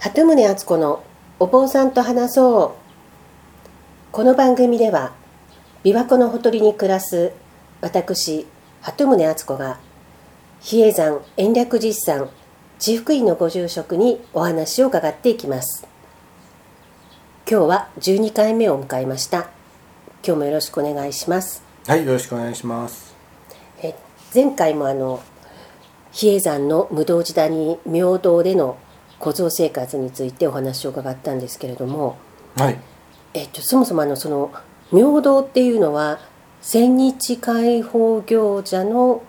鳩宗敦子のお坊さんと話そう。この番組では琵琶湖のほとりに暮らす私鳩宗敦子が比叡山延暦実山地福院のご住職にお話を伺っていきます。今日は12回目を迎えました。今日もよろしくお願いします。はい、よろしくお願いします。え前回もあの比叡山の無道時代に明道での小僧生活についてお話を伺ったんですけれども、はい、えっと、そもそもあのその明道っていうのは千日解放行者の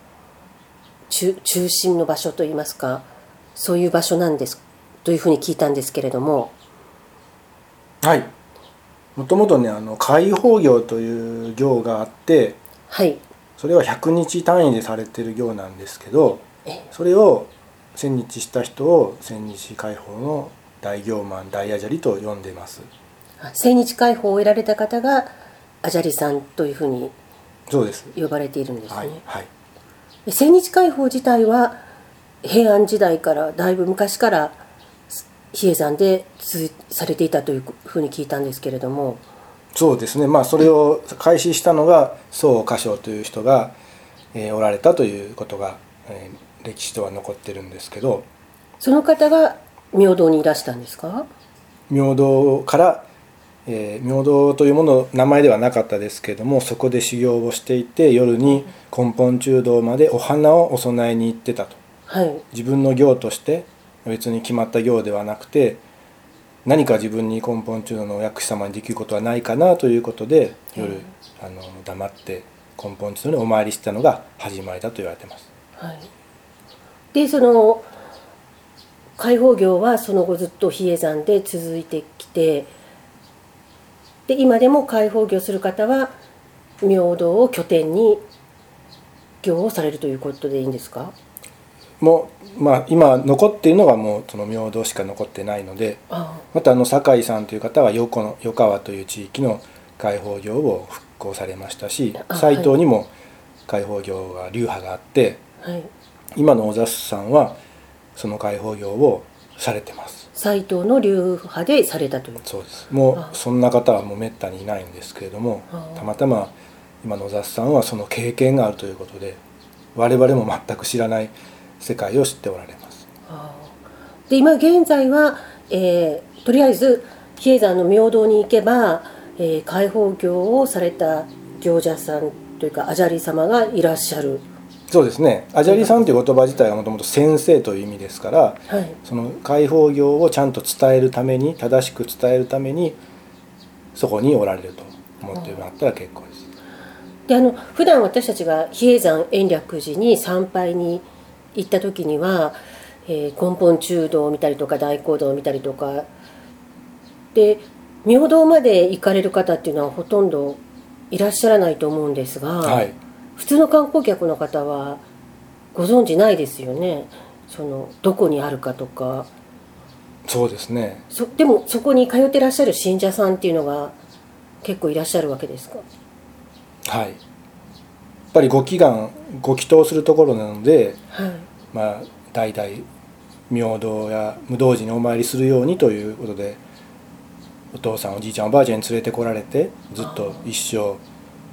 中中心の場所といいますかそういう場所なんですというふうに聞いたんですけれども。はい。もともとね、あの解放業という行があって、はい。それは100日単位でされてる行なんですけど、え。それを千日した人を千日解放の大行マン大アジャリと呼んでます。千日解放を得られた方がアジャリさんというふうにそうです。呼ばれているんですね。はい、はい。で千日解放自体は平安時代からだいぶ昔から比叡山で続されていたというふうに聞いたんですけれどもそうですね。まあそれを開始したのが宋歌唱という人が、えーおられたということが、えー歴史とは残ってるんですけど、その方が明道にいらしたんですか？明道から、えー明道というもの名前ではなかったですけれどもそこで修行をしていて夜に根本中道までお花をお供えに行ってたと。はい。自分の行として別に決まった行ではなくて何か自分に根本中道のお薬師様にできることはないかなということで夜、うんあの黙って根本中道にお参りしたのが始まりだと言われてます。はい。でその解放業はその後ずっと比叡山で続いてきてで今でも解放業する方は明道を拠点に業をされるということでいいんですか？もうまあ今残っているのがもうその明道しか残ってないのであまたあの酒井さんという方は横の横川という地域の解放業を復興されましたしあ斎藤にも解放業が流派があってあはい。今の小雑さんはその解放業をされてます。斎藤の流派でされたという。そうです。もあうそんな方はもうめったにいないんですけれどもあたまたま今の小雑さんはその経験があるということで我々も全く知らない世界を知っておられます。で今現在は、えーとりあえず比叡山の明道に行けば、えー解放業をされた行者さんというかアジャリ様がいらっしゃるそうですね。アジャリさんという言葉自体はもともと先生という意味ですからはい。その解放業をちゃんと伝えるために正しく伝えるためにそこにおられると思ってもらったら結構です。であの普段私たちが比叡山延暦寺に参拝に行った時には、えー根本中道を見たりとか大講堂を見たりとかで明道まで行かれる方っていうのはほとんどいらっしゃらないと思うんですが、はい、普通の観光客の方はご存知ないですよね？そのどこにあるかとか。そうですね。そでもそこに通ってらっしゃる信者さんっていうのが結構いらっしゃるわけですか？はい。やっぱりご祈願ご祈祷するところなのではい。まあ代々明道や無道寺にお参りするようにということでお父さんおじいちゃんおばあちゃんに連れてこられてずっと一生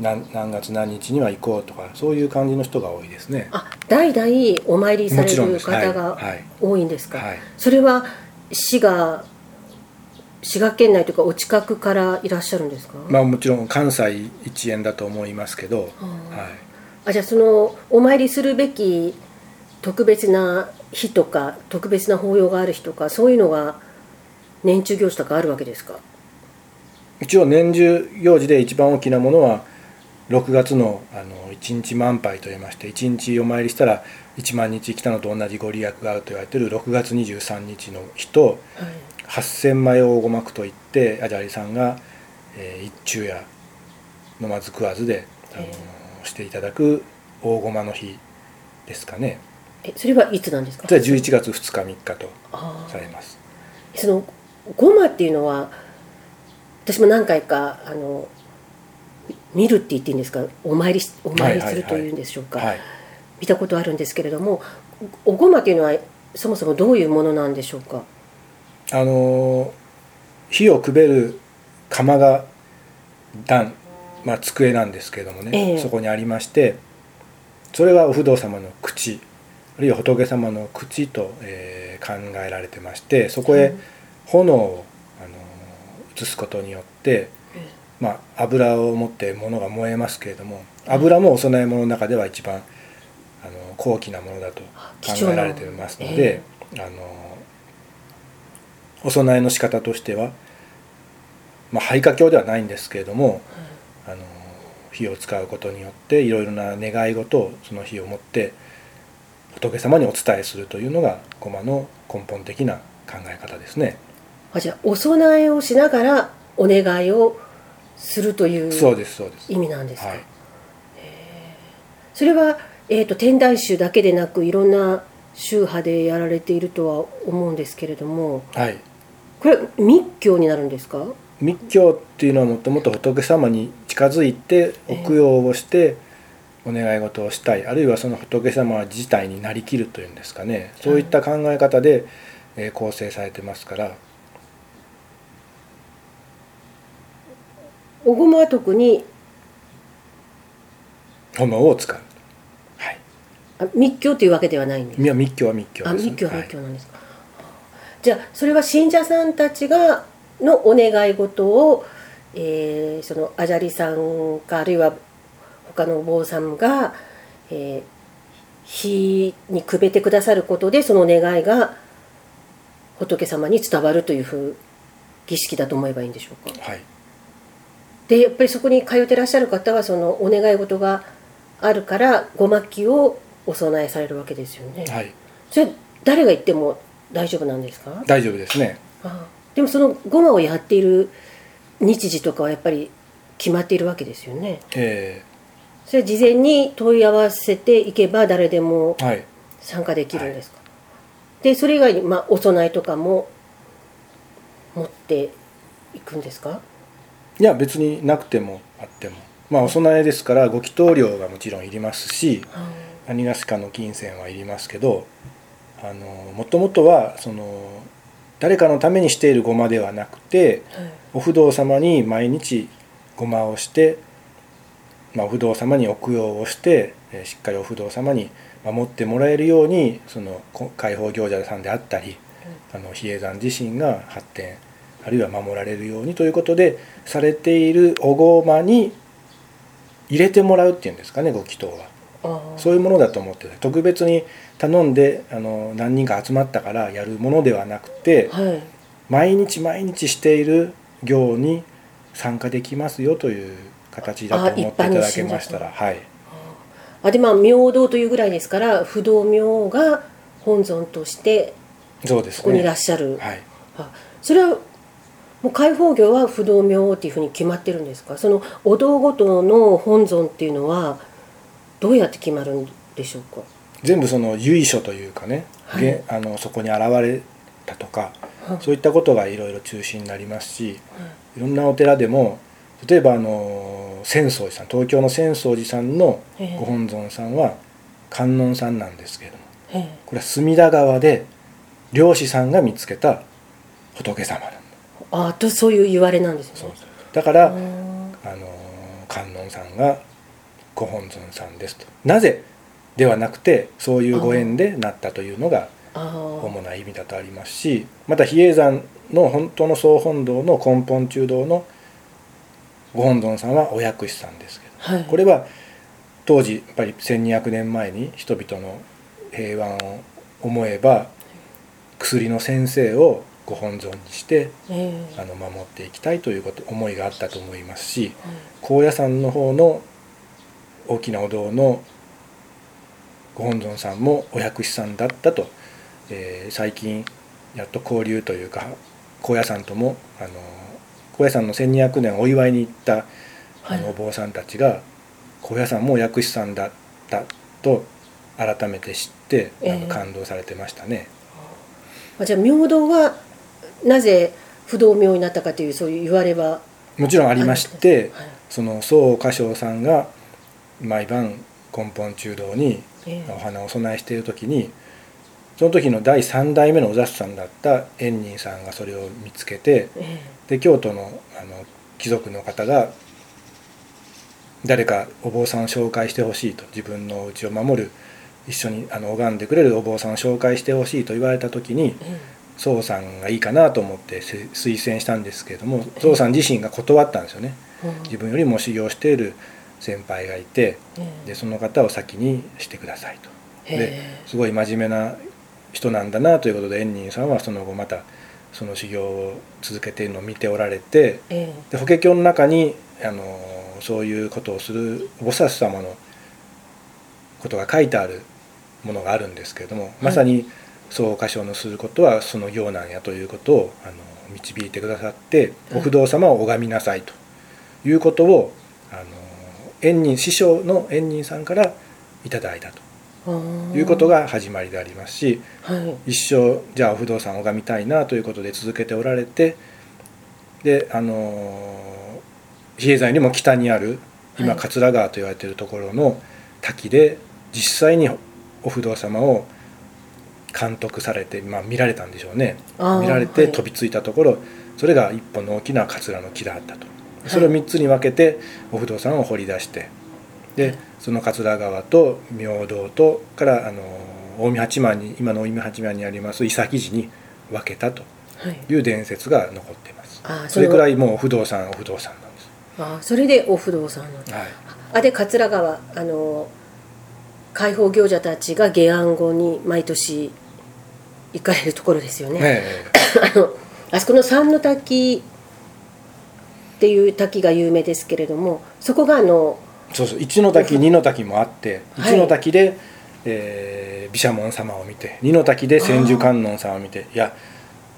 何何月何日には行こうとかそういう感じの人が多いですね。あ代々お参りされる方が多いんですか、はい。それは滋賀滋賀県内というかお近くからいらっしゃるんですか、まあもちろん関西一円だと思いますけど、はい、あじゃあそのお参りするべき特別な日とか特別な法要がある日とかそういうのが年中行事とかあるわけですか？一応年中行事で一番大きなものは6月のあの一日満杯といいまして一日お参りしたら1万日来たのと同じご利益があると言われている6月23日の日とはい。8,000枚大ごまくといってアジャリさんが、えー一昼夜飲まず食わずで、あのえしていただく大ごまの日ですかね。えそれはいつなんですか？それは11月2日3日とあされます。ーそのごまっていうのは私も何回かあの見るって言っていいんですか？お参りしお参りするというんでしょうか、はい。見たことあるんですけれどもおごまっていうのはそもそもどういうものなんでしょうか？あの火をくべる釜が段、まあ、机なんですけれどもね、ええ。そこにありましてそれはお不動様の口あるいは仏様の口と、えー考えられてましてそこへ炎を、あの移すことによって、まあ、油を持って物が燃えますけれども油もお供え物の中では一番あの高貴なものだと考えられていますので、あのお供えの仕方としては、まあ、廃家教ではないんですけれども、あの火を使うことによっていろいろな願い事をその火を持って仏様にお伝えするというのが駒の根本的な考え方ですね。あじゃあお供えをしながらお願いをするというそうですそうです。意味なんですか、はい。それは、えー、と天台宗だけでなくいろんな宗派でやられているとは思うんですけれどもはい。これ密教になるんですか？密教っていうのはもともと仏様に近づいてお供養をしてお願い事をしたい。あるいはその仏様自体になりきるというんですかね。そういった考え方で、えー構成されてますからおごまは特に炎を使う。はい。あ密教というわけではないんですいや密教は密教あです。密教ははい密教なんですか、じゃあそれは信者さんたちがのお願い事を、えーそのアジャリさんかあるいは他のお坊さんが、えー火にくべてくださることでその願いが仏様に伝わるというふう儀式だと思えばいいんでしょうか？はい。でやっぱりそこに通ってらっしゃる方はそのお願い事があるからごまきをお供えされるわけですよね、はい。それ誰が言っても大丈夫なんですか？大丈夫ですね。ああ。でもそのごまをやっている日時とかはやっぱり決まっているわけですよね。えそれは事前に問い合わせていけば誰でもーはい。参加できるんですか、でそれ以外に、まあ、お供えとかも持っていくんですか？いや別になくてもあっても。まあお供えですからご祈祷料がもちろんいりますし何がしかの金銭はいりますけどあのもともとはその誰かのためにしているごまではなくてはいお不動様に毎日ごまをして、まあ、お不動様にお供養をしてえーしっかりお不動様に守ってもらえるようにそのこ開放行者さんであったりあの比叡山自身が発展あるいは守られるようにということでされているおごまに入れてもらうっていうんですかねご祈祷は。そういうものだと思ってて特別に頼んであの何人か集まったからやるものではなくてはい。毎日毎日している行に参加できますよという形だと思っていただけましたらはい。あでまあ明道というぐらいですから不動明が本尊としてそうですここにいらねっしゃる、はい。あそれはもう開放業は不動明王っていうふうに決まってるんですか？そのお堂ごとの本尊っていうのはどうやって決まるんでしょうか？全部その由緒というかね、はい。げあのそこに現れたとかはそういったことがいろいろ中心になりますしい。ろんなお寺でも例えばあの浅草寺さん東京の浅草寺さんのええ。ご本尊さんは観音さんなんですけれどもえこれは隅田川で漁師さんが見つけた仏様あとそういう言われなんですね。だから、あの観音さんがご本尊さんですと。なぜではなくてそういうご縁でなったというのが主な意味だとありますしまた比叡山の本当の総本堂の根本中堂のご本尊さんはお薬師さんですけどはい。これは当時やっぱり1200年前に人々の平安を思えば薬の先生をご本尊にしてええ。あの守っていきたいということ思いがあったと思いますしはい高野山の方の大きなお堂のご本尊さんもお薬師さんだったと、えー最近やっと交流というか高野山ともあの高野山の1200年お祝いに行ったあのお坊さんたちが高野山もお薬師さんだったと改めて知ってなんか感動されてましたね。あじゃあ明道はなぜ不動明になったかというそういう言われは。もちろんありましてはい。その宋歌唱さんが毎晩根本中堂にええ。お花をお供えしている時にその時の第3代目のお雑さんだった円仁さんがそれを見つけてえで京都のあの貴族の方が誰かお坊さんを紹介してほしいと自分の家を守る一緒にあの拝んでくれるお坊さんを紹介してほしいと言われた時にえ宋さんがいいかなと思ってせ推薦したんですけれども宋さん自身が断ったんですよね。自分よりも修行している先輩がいてええ。でその方を先にしてくださいと。へですごい真面目な人なんだなということで円仁さんはその後またその修行を続けているのを見ておられてええ。で法華経の中にあのそういうことをする菩薩様のことが書いてあるものがあるんですけれども、まさにそう箇所のすることはその行なんやということをあの導いてくださってお不動様を拝みなさいということをあの円仁師匠の円仁さんからいただいたということが始まりでありますしはい。一生じゃあお不動産を拝みたいなということで続けておられてであの比叡山よりも北にある今はい。桂川と言われているところの滝で実際にお不動様を監督されて、まあ、見られたんでしょうね。見られて飛びついたところ、それが一本の大きな桂の木であったと。それを3つに分けてお不動産を掘り出してでその桂川と明道とからあの近江八幡に今の近江八幡にあります伊崎寺に分けたとはい。いう伝説が残っています。あーそれくらいいもう不動産お不動産なんです、あーそれでお不動産のはい、あで桂川あの開放行者たちが下安後に毎年行かれるところですよね、え あのあそこの三の滝っていう滝が有名ですけれどもそこがあのえそうそう一の滝二の滝もあってはい。一の滝で、えー毘沙門様を見て二の滝で千手観音様を見ていや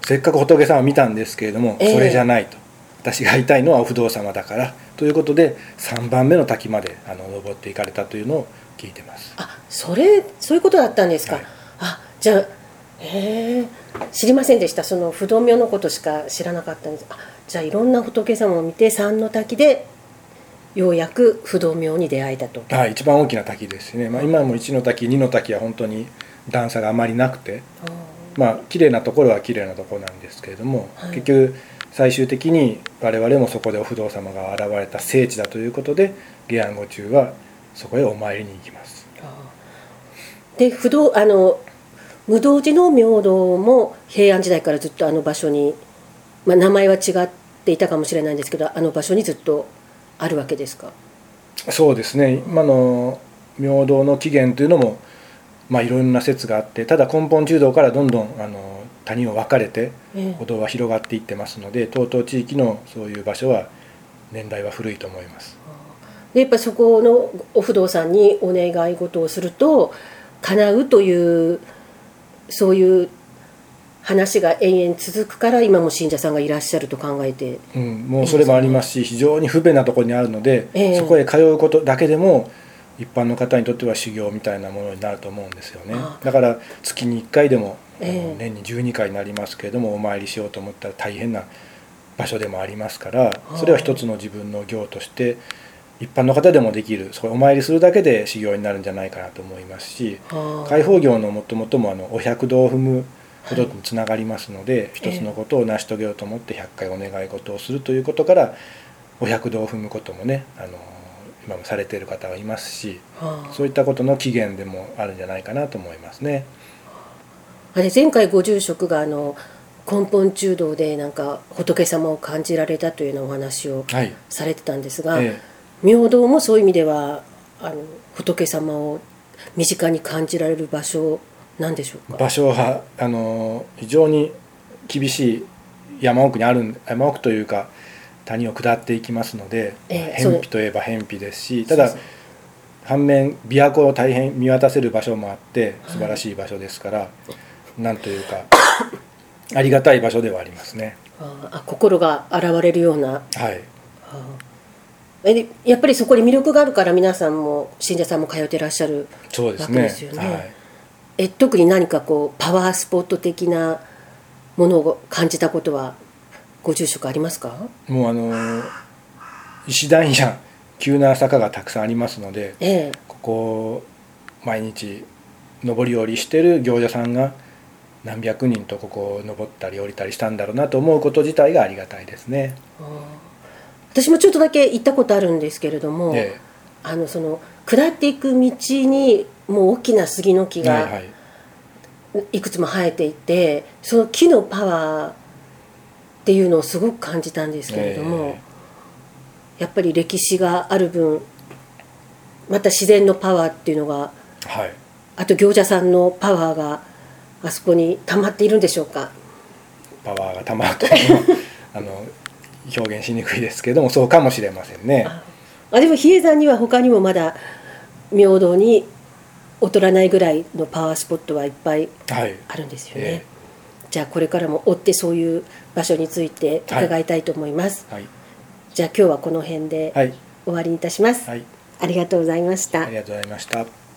せっかく仏様を見たんですけれども、ええ。それじゃないと。私が会いたいのはお不動様だから。ということで3番目の滝まであの登っていかれたというのを聞いてます。あそれそういうことだったんですか、はい。あじゃあへえ知りませんでした。その不動明のことしか知らなかったんです。あじゃあいろんな仏様を見て三の滝でようやく不動明に出会えたと。はい、一番大きな滝ですね、まあ、今も1の滝2の滝は本当に段差があまりなくてあまあ綺麗なところは綺麗なところなんですけれども、はい。結局最終的に我々もそこでお不動様が現れた聖地だということで下安後中はそこへお参りに行きます。あで不動あの無道寺の明道も平安時代からずっとあの場所に、まあ、名前は違っていたかもしれないんですけどあの場所にずっとあるわけですか？そうですね。今の明道の起源というのもまあいろんな説があってただ根本中道からどんどんあの谷を分かれてええ。歩道は広がっていってますので東東地域のそういう場所は年代は古いと思います。でやっぱそこのお不動産にお願い事をすると叶うというそういう話が延々続くから今も信者さんがいらっしゃると考えて。うん、もうそれもありますし非常に不便なところにあるので、ええ。そこへ通うことだけでも一般の方にとっては修行みたいなものになると思うんですよね。だから月に1回でも、ええ。年に12回になりますけれどもお参りしようと思ったら大変な場所でもありますからそれは一つの自分の行として一般の方でもできるそこお参りするだけで修行になるんじゃないかなと思いますしはあ開放業のもともともあのお百度を踏むことにつながりますので、一つのことを成し遂げようと思って100回お願い事をするということからお百度を踏むこともねあの今もされている方はいますしはあそういったことの起源でもあるんじゃないかなと思いますね。あれ前回ご住職があの根本中道でなんか仏様を感じられたというようなお話をはい、されてたんですが、え明道もそういう意味ではあの仏様を身近に感じられる場所なんでしょうか？え場所はあの非常に厳しい山奥にあるん山奥というか谷を下っていきますので、ええそう偏僻といえば偏僻ですしただ反面琵琶湖を大変見渡せる場所もあって素晴らしい場所ですから、なんというかありがたい場所ではありますね。ああ心が洗われるような。はい。あえでやっぱりそこに魅力があるから皆さんも信者さんも通ってらっしゃるわけそうですね。ですよね。はい、え特に何かこうパワースポット的なものを感じたことはご住職ありますか？もうあの石段や急な坂がたくさんありますのでええ。ここ毎日上り下りしてる行者さんが何百人とここを登ったり降りたりしたんだろうなと思うこと自体がありがたいですね。私もちょっとだけ行ったことあるんですけれども、えあのその下っていく道にもう大きな杉の木がいはい。いくつも生えていてその木のパワーっていうのをすごく感じたんですけれども、えやっぱり歴史がある分また自然のパワーっていうのがえはい。あと行者さんのパワーがあそこに溜まっているんでしょうか？パワーがたま あの表現しにくいですけどもそうかもしれませんね。あでも比叡山には他にもまだ明堂に劣らないぐらいのパワースポットはいっぱいはい。あるんですよね、えじゃあこれからも追ってそういう場所について伺いたいと思います、はい。じゃあ今日はこの辺ではい。終わりにいたします、はい。ありがとうございました、ありがとうございました。